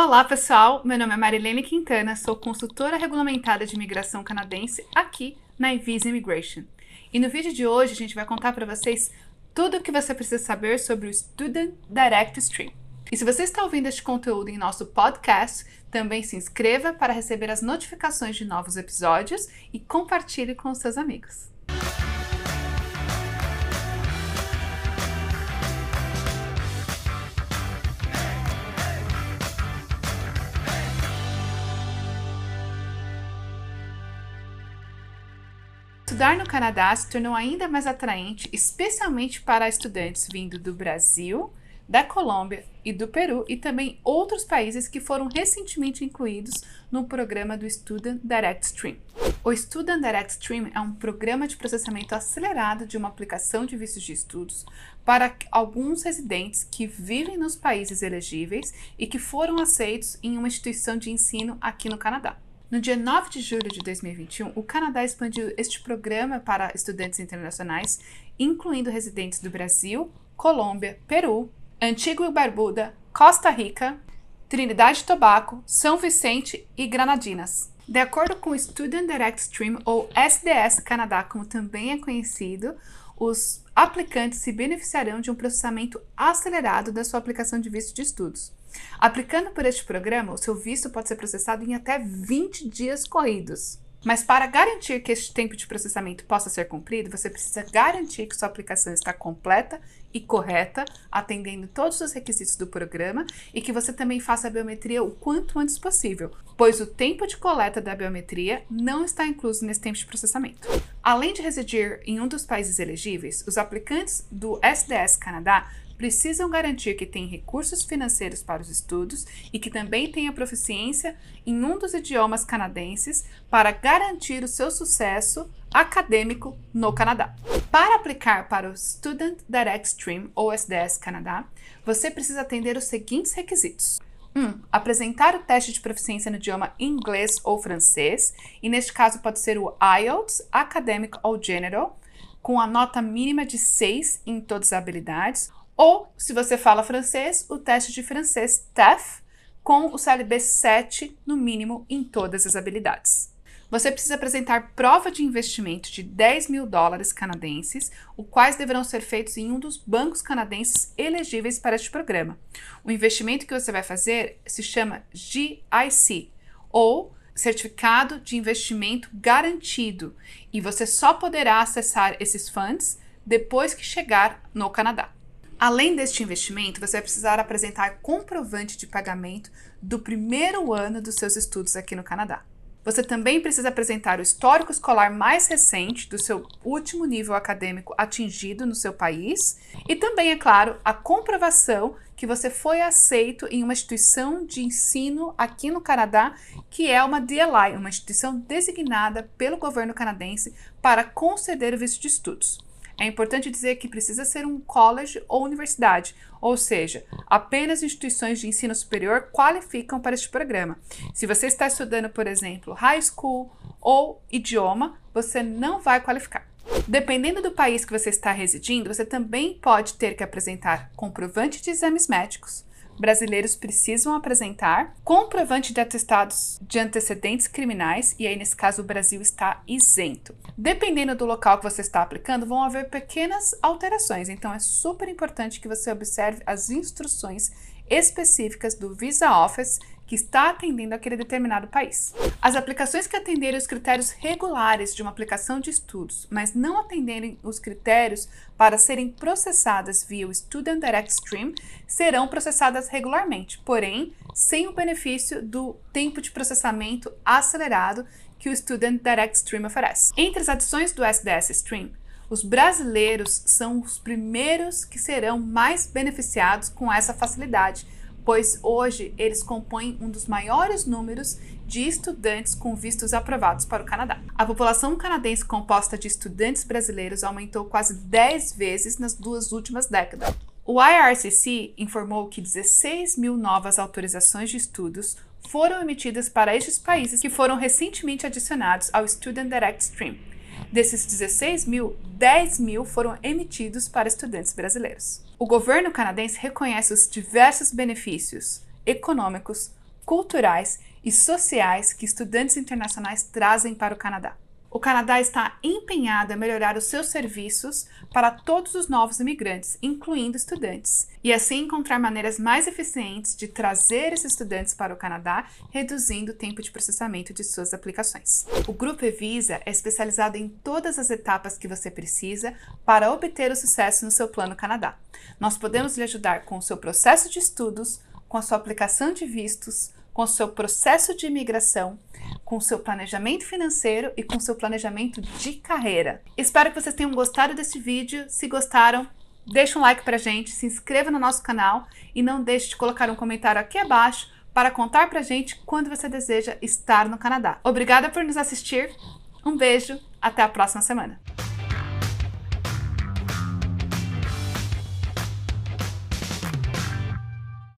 Olá, pessoal! Meu nome é Marilene Quintana, sou consultora regulamentada de imigração canadense aqui na Invisa Immigration. E no vídeo de hoje a gente vai contar para vocês tudo o que você precisa saber sobre o Student Direct Stream. E se você está ouvindo este conteúdo em nosso podcast, também se inscreva para receber as notificações de novos episódios e compartilhe com seus amigos. Estudar no Canadá se tornou ainda mais atraente, especialmente para estudantes vindo do Brasil, da Colômbia e do Peru e também outros países que foram recentemente incluídos no programa do Student Direct Stream. O Student Direct Stream é um programa de processamento acelerado de uma aplicação de vistos de estudos para alguns residentes que vivem nos países elegíveis e que foram aceitos em uma instituição de ensino aqui no Canadá. No dia 9 de julho de 2021, o Canadá expandiu este programa para estudantes internacionais, incluindo residentes do Brasil, Colômbia, Peru, Antigua e Barbuda, Costa Rica, Trinidade e Tobago, São Vicente e Granadinas. De acordo com o Student Direct Stream, ou SDS Canadá, como também é conhecido, os aplicantes se beneficiarão de um processamento acelerado da sua aplicação de visto de estudos. Aplicando por este programa, o seu visto pode ser processado em até 20 dias corridos. Mas para garantir que este tempo de processamento possa ser cumprido, você precisa garantir que sua aplicação está completa e correta, atendendo todos os requisitos do programa e que você também faça a biometria o quanto antes possível, pois o tempo de coleta da biometria não está incluso nesse tempo de processamento. Além de residir em um dos países elegíveis, os aplicantes do SDS Canadá precisam garantir que têm recursos financeiros para os estudos e que também tenha proficiência em um dos idiomas canadenses para garantir o seu sucesso acadêmico no Canadá. Para aplicar para o Student Direct Stream ou SDS Canadá, você precisa atender os seguintes requisitos. 1. Um, apresentar o teste de proficiência no idioma inglês ou francês, e neste caso pode ser o IELTS, Academic ou General, com a nota mínima de 6 em todas as habilidades, ou, se você fala francês, o teste de francês TEF, com o CLB 7 no mínimo em todas as habilidades. Você precisa apresentar prova de investimento de 10 mil dólares canadenses, os quais deverão ser feitos em um dos bancos canadenses elegíveis para este programa. O investimento que você vai fazer se chama GIC, ou Certificado de Investimento Garantido, e você só poderá acessar esses fundos depois que chegar no Canadá. Além deste investimento, você vai precisar apresentar comprovante de pagamento do primeiro ano dos seus estudos aqui no Canadá. Você também precisa apresentar o histórico escolar mais recente do seu último nível acadêmico atingido no seu país e também, é claro, a comprovação que você foi aceito em uma instituição de ensino aqui no Canadá, que é uma DLI, uma instituição designada pelo governo canadense para conceder o visto de estudos. É importante dizer que precisa ser um college ou universidade, ou seja, apenas instituições de ensino superior qualificam para este programa. Se você está estudando, por exemplo, high school ou idioma, você não vai qualificar. Dependendo do país que você está residindo, você também pode ter que apresentar comprovante de exames médicos, brasileiros precisam apresentar comprovante de atestados de antecedentes criminais, e aí nesse caso o Brasil está isento. Dependendo do local que você está aplicando, vão haver pequenas alterações, então é super importante que você observe as instruções específicas do Visa Office que está atendendo aquele determinado país. As aplicações que atenderem os critérios regulares de uma aplicação de estudos, mas não atenderem os critérios para serem processadas via o Student Direct Stream, serão processadas regularmente, porém sem o benefício do tempo de processamento acelerado que o Student Direct Stream oferece. Entre as adições do SDS Stream, os brasileiros são os primeiros que serão mais beneficiados com essa facilidade pois hoje eles compõem um dos maiores números de estudantes com vistos aprovados para o Canadá. A população canadense composta de estudantes brasileiros aumentou quase 10 vezes nas duas últimas décadas. O IRCC informou que 16 mil novas autorizações de estudos foram emitidas para estes países que foram recentemente adicionados ao Student Direct Stream. Desses 16 mil, 10 mil foram emitidos para estudantes brasileiros. O governo canadense reconhece os diversos benefícios econômicos, culturais e sociais que estudantes internacionais trazem para o Canadá. O Canadá está empenhado em melhorar os seus serviços para todos os novos imigrantes, incluindo estudantes, e assim encontrar maneiras mais eficientes de trazer esses estudantes para o Canadá, reduzindo o tempo de processamento de suas aplicações. O Grupo Evisa é especializado em todas as etapas que você precisa para obter o sucesso no seu plano Canadá. Nós podemos lhe ajudar com o seu processo de estudos, com a sua aplicação de vistos, com seu processo de imigração, com o seu planejamento financeiro e com o seu planejamento de carreira. Espero que vocês tenham gostado desse vídeo. Se gostaram, deixa um like pra gente, se inscreva no nosso canal e não deixe de colocar um comentário aqui abaixo para contar pra gente quando você deseja estar no Canadá. Obrigada por nos assistir, um beijo, até a próxima semana.